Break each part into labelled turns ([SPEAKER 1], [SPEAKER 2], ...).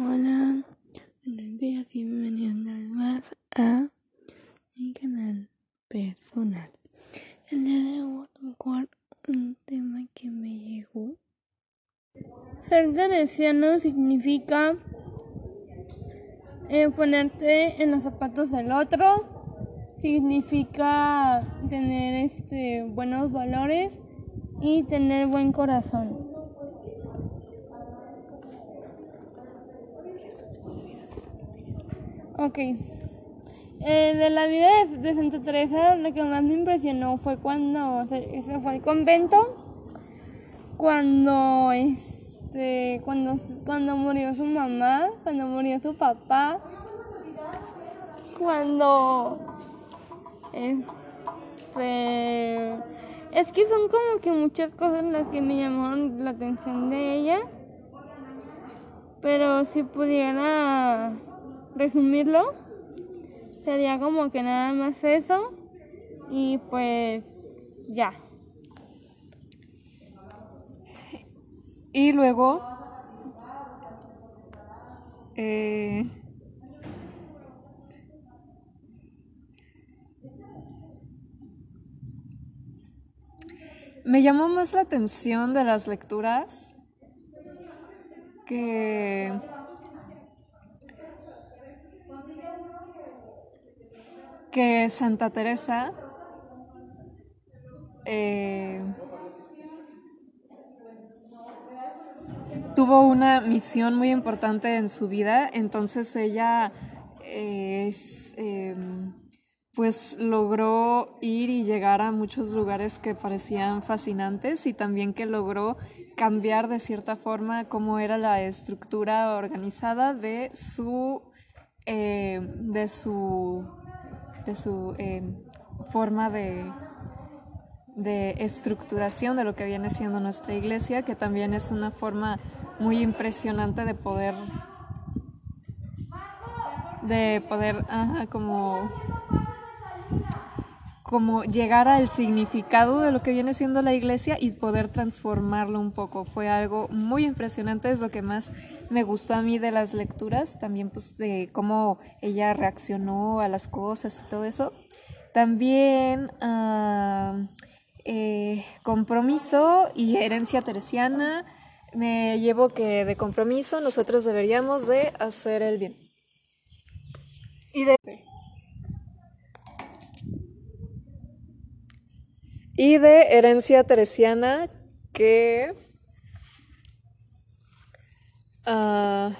[SPEAKER 1] Hola, buenos días y bienvenidos una más a mi canal personal. El día de hoy voy a tocar un tema que me llegó. Ser teresiano significa eh, ponerte en los zapatos del otro, significa tener este buenos valores y tener buen corazón. Ok. Eh, de la vida de, Santa Teresa, lo que más me impresionó fue cuando se, fue al convento, cuando este, cuando, cuando murió su mamá, cuando murió su papá, cuando este, es que son como que muchas cosas las que me llamaron la atención de ella, pero si pudiera resumirlo, sería como que nada más eso y pues ya.
[SPEAKER 2] Y luego eh, me llamó más la atención de las lecturas que que Santa Teresa eh, tuvo una misión muy importante en su vida, entonces ella eh, em, pues logró ir y llegar a muchos lugares que parecían fascinantes y también que logró cambiar de cierta forma cómo era la estructura organizada de su eh, de su de su em, forma de, de estructuración de lo que viene siendo nuestra iglesia, que también es una forma muy impresionante de poder de poder como como llegar al significado de lo que viene siendo la iglesia y poder transformarlo un poco. Fue algo muy impresionante, es lo que más me gustó a mí de las lecturas, también pues de cómo ella reaccionó a las cosas y todo eso. También ah, eh, compromiso y herencia teresiana. Me llevo que de compromiso nosotros deberíamos de hacer el bien. Y de y de herencia teresiana que uh,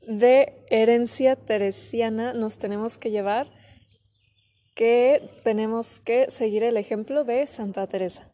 [SPEAKER 2] de herencia teresiana nos tenemos que llevar que tenemos que seguir el ejemplo de Santa Teresa.